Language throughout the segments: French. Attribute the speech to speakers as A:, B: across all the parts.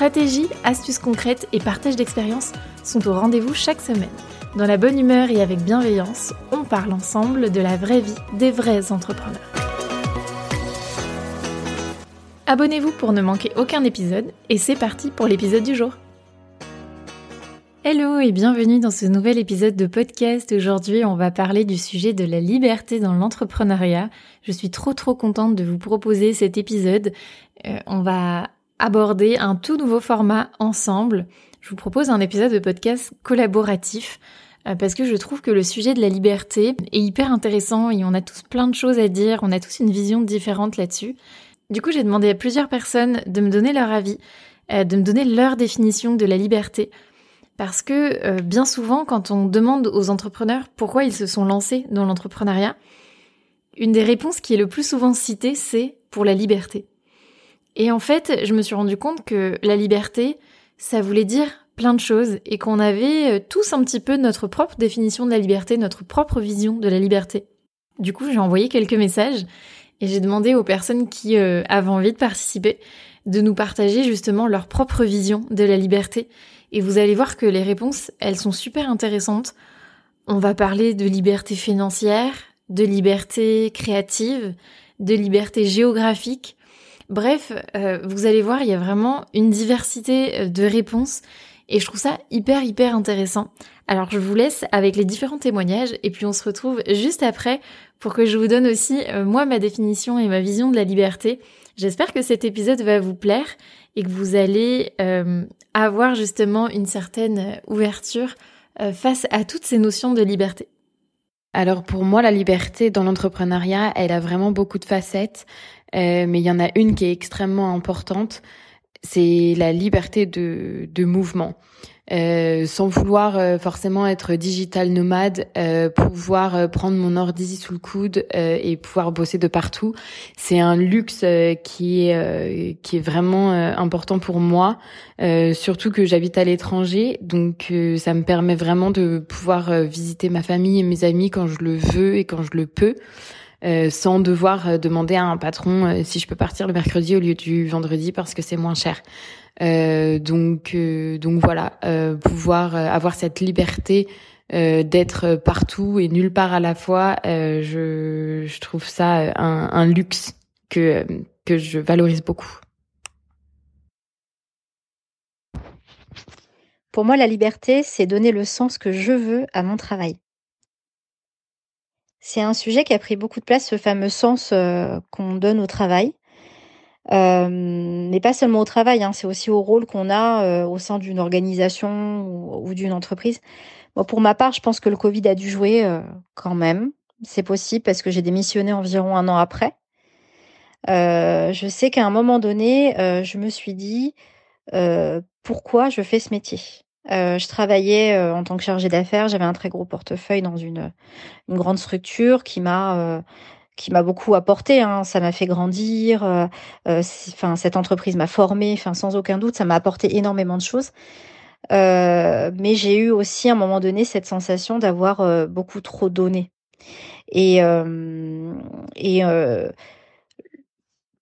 A: Stratégie, astuces concrètes et partage d'expériences sont au rendez-vous chaque semaine. Dans la bonne humeur et avec bienveillance, on parle ensemble de la vraie vie des vrais entrepreneurs. Abonnez-vous pour ne manquer aucun épisode et c'est parti pour l'épisode du jour. Hello et bienvenue dans ce nouvel épisode de podcast. Aujourd'hui, on va parler du sujet de la liberté dans l'entrepreneuriat. Je suis trop trop contente de vous proposer cet épisode. Euh, on va aborder un tout nouveau format ensemble. Je vous propose un épisode de podcast collaboratif euh, parce que je trouve que le sujet de la liberté est hyper intéressant et on a tous plein de choses à dire, on a tous une vision différente là-dessus. Du coup, j'ai demandé à plusieurs personnes de me donner leur avis, euh, de me donner leur définition de la liberté. Parce que euh, bien souvent, quand on demande aux entrepreneurs pourquoi ils se sont lancés dans l'entrepreneuriat, une des réponses qui est le plus souvent citée, c'est pour la liberté. Et en fait, je me suis rendu compte que la liberté, ça voulait dire plein de choses et qu'on avait euh, tous un petit peu notre propre définition de la liberté, notre propre vision de la liberté. Du coup, j'ai envoyé quelques messages et j'ai demandé aux personnes qui euh, avaient envie de participer de nous partager justement leur propre vision de la liberté. Et vous allez voir que les réponses, elles sont super intéressantes. On va parler de liberté financière, de liberté créative, de liberté géographique, Bref, euh, vous allez voir, il y a vraiment une diversité euh, de réponses et je trouve ça hyper hyper intéressant. Alors je vous laisse avec les différents témoignages et puis on se retrouve juste après pour que je vous donne aussi euh, moi ma définition et ma vision de la liberté. J'espère que cet épisode va vous plaire et que vous allez avoir justement une certaine ouverture face à toutes ces notions de liberté.
B: Alors pour moi, la liberté dans l'entrepreneuriat, elle a vraiment beaucoup de facettes. Euh, mais il y en a une qui est extrêmement importante, c'est la liberté de, de mouvement. Euh, sans vouloir euh, forcément être digital nomade, euh, pouvoir prendre mon ordi sous le coude et pouvoir bosser de partout, c'est un luxe qui est qui est vraiment important pour moi, surtout que j'habite à l'étranger, donc ça me permet vraiment de pouvoir visiter ma famille et mes amis quand je le veux et quand je le peux. Euh, sans devoir euh, demander à un patron euh, si je peux partir le mercredi au lieu du vendredi parce que c'est moins cher. donc donc voilà, pouvoir avoir cette liberté d'être partout et nulle part à la fois, je, trouve ça un, un luxe que que je valorise beaucoup.
C: Pour moi, la liberté, c'est donner le sens que je veux à mon travail. C'est un sujet qui a pris beaucoup de place, ce fameux sens euh, qu'on donne au travail. Euh, mais pas seulement au travail, hein, c'est aussi au rôle qu'on a euh, au sein d'une organisation ou, d'une entreprise. pour ma part, je pense que le Covid a dû jouer quand même. C'est possible parce que j'ai démissionné environ un an après. je sais qu'à un moment donné, je me suis dit pourquoi je fais ce métier? Euh, je travaillais euh, en tant que chargée d'affaires. J'avais un très gros portefeuille dans une, grande structure qui m'a euh, beaucoup apporté. Hein. Ça m'a fait grandir. Enfin, cette entreprise m'a formée. Enfin, sans aucun doute, ça m'a apporté énormément de choses. mais j'ai eu aussi à un moment donné cette sensation d'avoir beaucoup trop donné. Et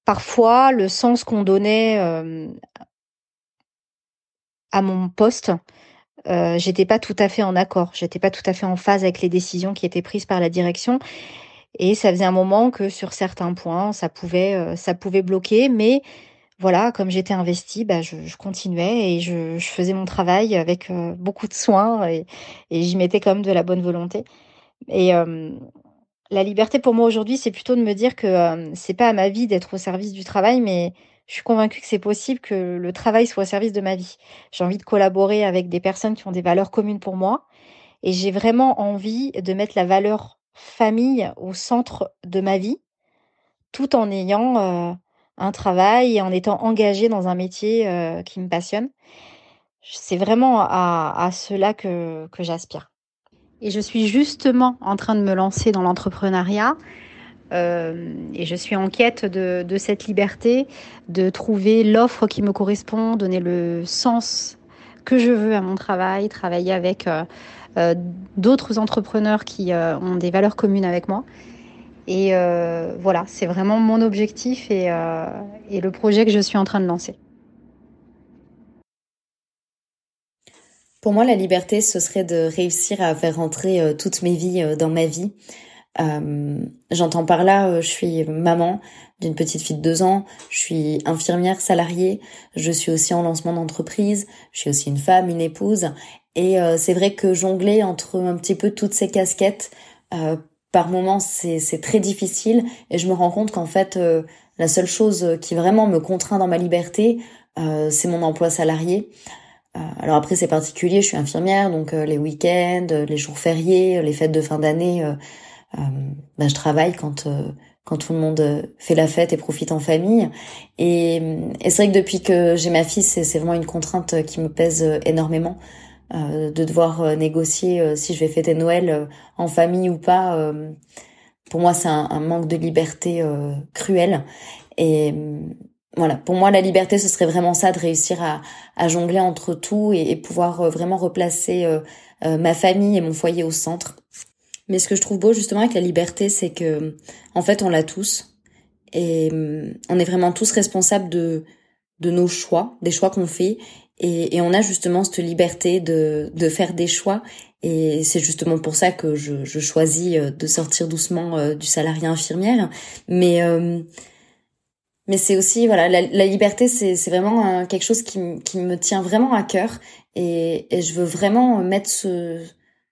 C: parfois, le sens qu'on donnait à mon poste, euh, j'étais pas tout à fait en accord, j'étais pas tout à fait en phase avec les décisions qui étaient prises par la direction. Et ça faisait un moment que sur certains points, ça pouvait, euh, ça pouvait bloquer. Mais voilà, comme j'étais investie, bah, je, continuais et je, faisais mon travail avec euh, beaucoup de soin et, j'y mettais comme de la bonne volonté. Et la liberté pour moi aujourd'hui, c'est plutôt de me dire que c'est pas à ma vie d'être au service du travail, mais je suis convaincue que c'est possible que le travail soit au service de ma vie. J'ai envie de collaborer avec des personnes qui ont des valeurs communes pour moi et j'ai vraiment envie de mettre la valeur famille au centre de ma vie tout en ayant euh, un travail et en étant engagée dans un métier qui me passionne. C'est vraiment à, cela que j'aspire. Et je suis justement en train de me lancer dans l'entrepreneuriat. Euh, et je suis en quête de, cette liberté, de trouver l'offre qui me correspond, donner le sens que je veux à mon travail, travailler avec euh, euh, d'autres entrepreneurs qui ont des valeurs communes avec moi. Et voilà, c'est vraiment mon objectif et, le projet que je suis en train de lancer.
D: Pour moi, la liberté, ce serait de réussir à faire rentrer euh, toutes mes vies dans ma vie. Euh, J'entends par là, euh, je suis maman d'une petite fille de deux ans, je suis infirmière salariée, je suis aussi en lancement d'entreprise, je suis aussi une femme, une épouse. Et euh, c'est vrai que jongler entre un petit peu toutes ces casquettes, euh, par moments, c'est très difficile. Et je me rends compte qu'en fait, la seule chose qui vraiment me contraint dans ma liberté, c'est mon emploi salarié. Euh, alors après c'est particulier, je suis infirmière, donc euh, les week-ends, euh, les jours fériés, les fêtes de fin d'année, ben, je travaille quand quand tout le monde fait la fête et profite en famille. Et, et c'est vrai que depuis que j'ai ma fille, c'est vraiment une contrainte qui me pèse énormément. Euh, de devoir négocier si je vais fêter Noël en famille ou pas. pour moi, c'est un, manque de liberté cruel. Et, voilà, pour moi, la liberté, ce serait vraiment ça, de réussir à, à jongler entre tout et, et pouvoir euh, vraiment replacer euh, euh, ma famille et mon foyer au centre. Mais ce que je trouve beau justement avec la liberté, c'est que en fait, on l'a tous et on est vraiment tous responsables de de nos choix, des choix qu'on fait, et, et, on a justement cette liberté de de faire des choix. Et c'est justement pour ça que je, je choisis de sortir doucement du salarié infirmière. Mais mais c'est aussi voilà la, la liberté c'est c'est vraiment quelque chose qui qui me tient vraiment à cœur et et je veux vraiment mettre ce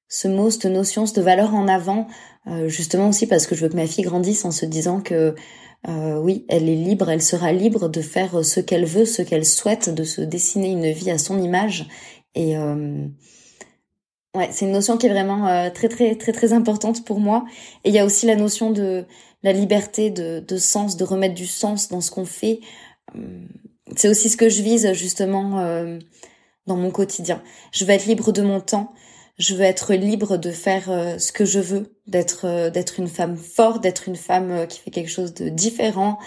D: ce mot cette notion cette valeur en avant euh, justement aussi parce que je veux que ma fille grandisse en se disant que euh, oui elle est libre elle sera libre de faire ce qu'elle veut ce qu'elle souhaite de se dessiner une vie à son image et euh, ouais c'est une notion qui est vraiment très très très très importante pour moi et il y a aussi la notion de la liberté de, sens, de remettre du sens dans ce qu'on fait. C'est aussi ce que je vise justement dans mon quotidien. Je veux être libre de mon temps. Je veux être libre de faire euh, ce que je veux, d'être d'être une femme forte, d'être une femme qui fait quelque chose de différent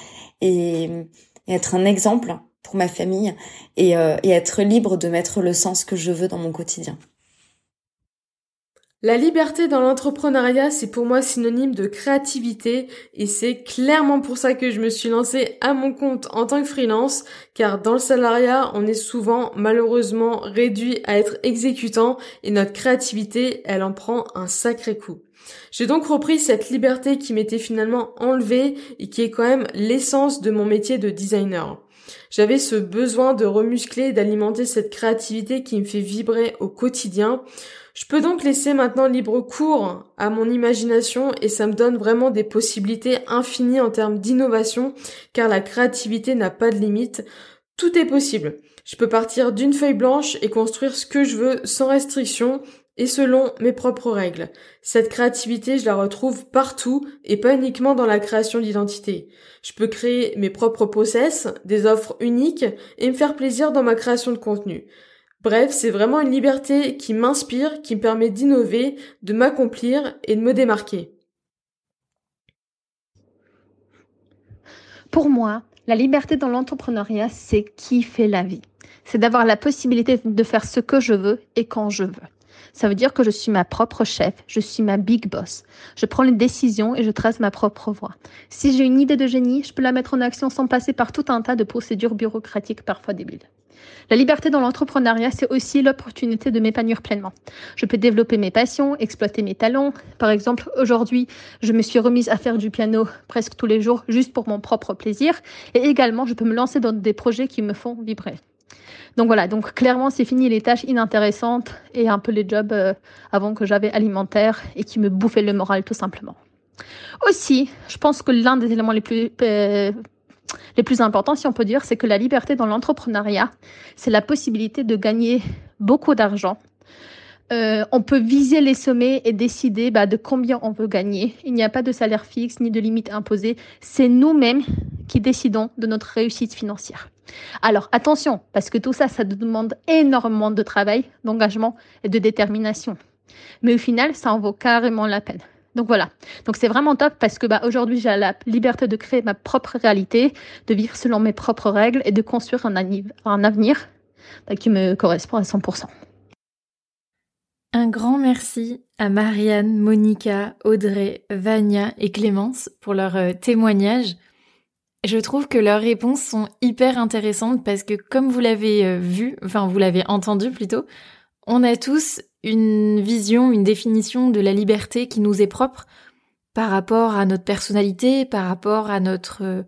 D: et, être un exemple pour ma famille et être libre de mettre le sens que je veux dans mon quotidien.
E: La liberté dans l'entrepreneuriat, c'est pour moi synonyme de créativité et c'est clairement pour ça que je me suis lancée à mon compte en tant que freelance car dans le salariat, on est souvent malheureusement réduit à être exécutant et notre créativité, elle en prend un sacré coup. J'ai donc repris cette liberté qui m'était finalement enlevée et qui est quand même l'essence de mon métier de designer. J'avais ce besoin de remuscler et d'alimenter cette créativité qui me fait vibrer au quotidien. Je peux donc laisser maintenant libre cours à mon imagination et ça me donne vraiment des possibilités infinies en termes d'innovation car la créativité n'a pas de limite. Tout est possible. Je peux partir d'une feuille blanche et construire ce que je veux sans restriction et selon mes propres règles. Cette créativité, je la retrouve partout et pas uniquement dans la création d'identité. Je peux créer mes propres process, des offres uniques et me faire plaisir dans ma création de contenu. Bref, c'est vraiment une liberté qui m'inspire, qui me permet d'innover, de m'accomplir et de me démarquer.
F: Pour moi, la liberté dans l'entrepreneuriat, c'est qui fait la vie. C'est d'avoir la possibilité de faire ce que je veux et quand je veux. Ça veut dire que je suis ma propre chef, je suis ma big boss. Je prends les décisions et je trace ma propre voie. Si j'ai une idée de génie, je peux la mettre en action sans passer par tout un tas de procédures bureaucratiques parfois débiles. La liberté dans l'entrepreneuriat, c'est aussi l'opportunité de m'épanouir pleinement. Je peux développer mes passions, exploiter mes talents. Par exemple, aujourd'hui, je me suis remise à faire du piano presque tous les jours juste pour mon propre plaisir. Et également, je peux me lancer dans des projets qui me font vibrer. Donc voilà, donc clairement, c'est fini les tâches inintéressantes et un peu les jobs euh, avant que j'avais alimentaires et qui me bouffaient le moral tout simplement. Aussi, je pense que l'un des éléments les plus euh, les plus importants, si on peut dire, c'est que la liberté dans l'entrepreneuriat, c'est la possibilité de gagner beaucoup d'argent euh, on peut viser les sommets et décider bah, de combien on veut gagner. Il n'y a pas de salaire fixe ni de limite imposée. C'est nous-mêmes qui décidons de notre réussite financière. Alors attention, parce que tout ça, ça demande énormément de travail, d'engagement et de détermination. Mais au final, ça en vaut carrément la peine. Donc voilà. Donc c'est vraiment top parce que bah, aujourd'hui j'ai la liberté de créer ma propre réalité, de vivre selon mes propres règles et de construire un, un avenir bah, qui me correspond à 100%.
A: Un grand merci à Marianne, Monica, Audrey, Vania et Clémence pour leur euh, témoignage. Je trouve que leurs réponses sont hyper intéressantes parce que comme vous l'avez euh, vu, enfin vous l'avez entendu plutôt, on a tous une vision, une définition de la liberté qui nous est propre par rapport à notre personnalité, par rapport à notre euh,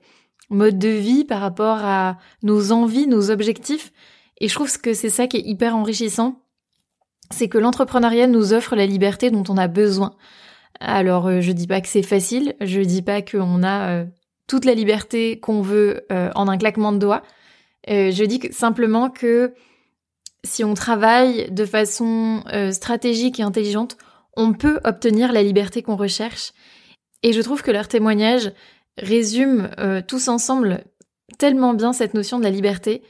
A: mode de vie, par rapport à nos envies, nos objectifs. Et je trouve que c'est ça qui est hyper enrichissant c'est que l'entrepreneuriat nous offre la liberté dont on a besoin. Alors, euh, je dis pas que c'est facile, je dis pas qu'on a euh, toute la liberté qu'on veut en un claquement de doigts. je dis simplement que si on travaille de façon stratégique et intelligente, on peut obtenir la liberté qu'on recherche. Et je trouve que leur témoignage résume tous ensemble tellement bien cette notion de la liberté.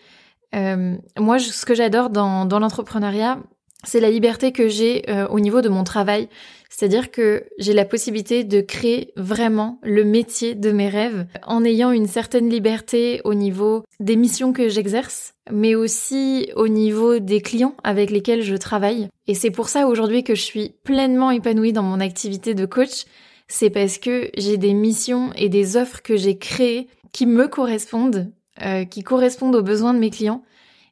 A: moi, ce que j'adore dans l'entrepreneuriat, c'est la liberté que j'ai euh, au niveau de mon travail. C'est-à-dire que j'ai la possibilité de créer vraiment le métier de mes rêves en ayant une certaine liberté au niveau des missions que j'exerce, mais aussi au niveau des clients avec lesquels je travaille. Et c'est pour ça aujourd'hui que je suis pleinement épanouie dans mon activité de coach. C'est parce que j'ai des missions et des offres que j'ai créées qui me correspondent, euh, qui correspondent aux besoins de mes clients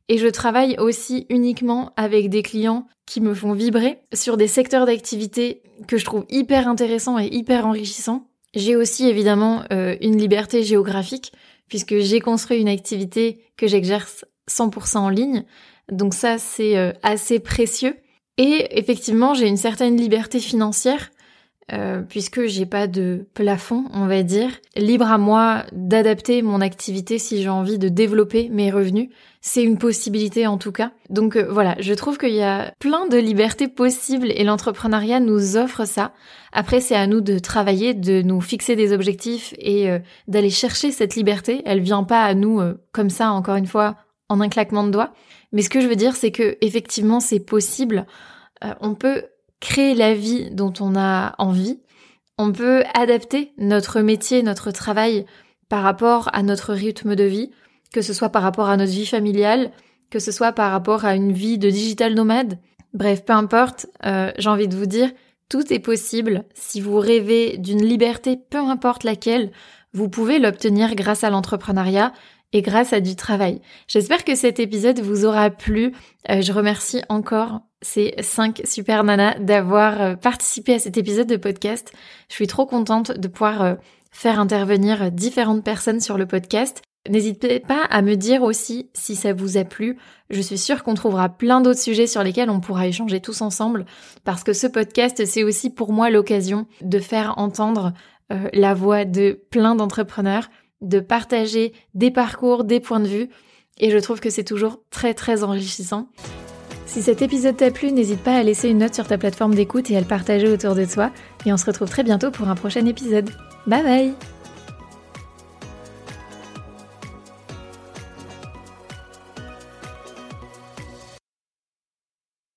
A: et je travaille aussi uniquement avec des clients qui me font vibrer sur des secteurs d'activité que je trouve hyper intéressants et hyper enrichissants. J'ai aussi évidemment euh, une liberté géographique puisque j'ai construit une activité que j'exerce 100% en ligne. Donc ça, c'est euh, assez précieux. Et effectivement, j'ai une certaine liberté financière euh, puisque j'ai pas de plafond, on va dire. Libre à moi d'adapter mon activité si j'ai envie de développer mes revenus. C'est une possibilité en tout cas. Donc euh, voilà, je trouve qu'il y a plein de libertés possibles et l'entrepreneuriat nous offre ça. Après, c'est à nous de travailler, de nous fixer des objectifs et euh, d'aller chercher cette liberté. Elle vient pas à nous comme ça, encore une fois, en un claquement de doigts. Mais ce que je veux dire, c'est que effectivement, c'est possible. on peut créer la vie dont on a envie. On peut adapter notre métier, notre travail par rapport à notre rythme de vie, que ce soit par rapport à notre vie familiale, que ce soit par rapport à une vie de digital nomade. Bref, peu importe, euh, j'ai envie de vous dire, tout est possible. Si vous rêvez d'une liberté, peu importe laquelle, vous pouvez l'obtenir grâce à l'entrepreneuriat et grâce à du travail. J'espère que cet épisode vous aura plu. Euh, je remercie encore ces cinq super nanas d'avoir euh, participé à cet épisode de podcast. Je suis trop contente de pouvoir euh, faire intervenir différentes personnes sur le podcast. N'hésitez pas à me dire aussi si ça vous a plu. Je suis sûre qu'on trouvera plein d'autres sujets sur lesquels on pourra échanger tous ensemble parce que ce podcast, c'est aussi pour moi l'occasion de faire entendre la voix de plein d'entrepreneurs de partager des parcours, des points de vue, et je trouve que c'est toujours très très enrichissant. Si cet épisode t'a plu, n'hésite pas à laisser une note sur ta plateforme d'écoute et à le partager autour de toi, et on se retrouve très bientôt pour un prochain épisode. Bye bye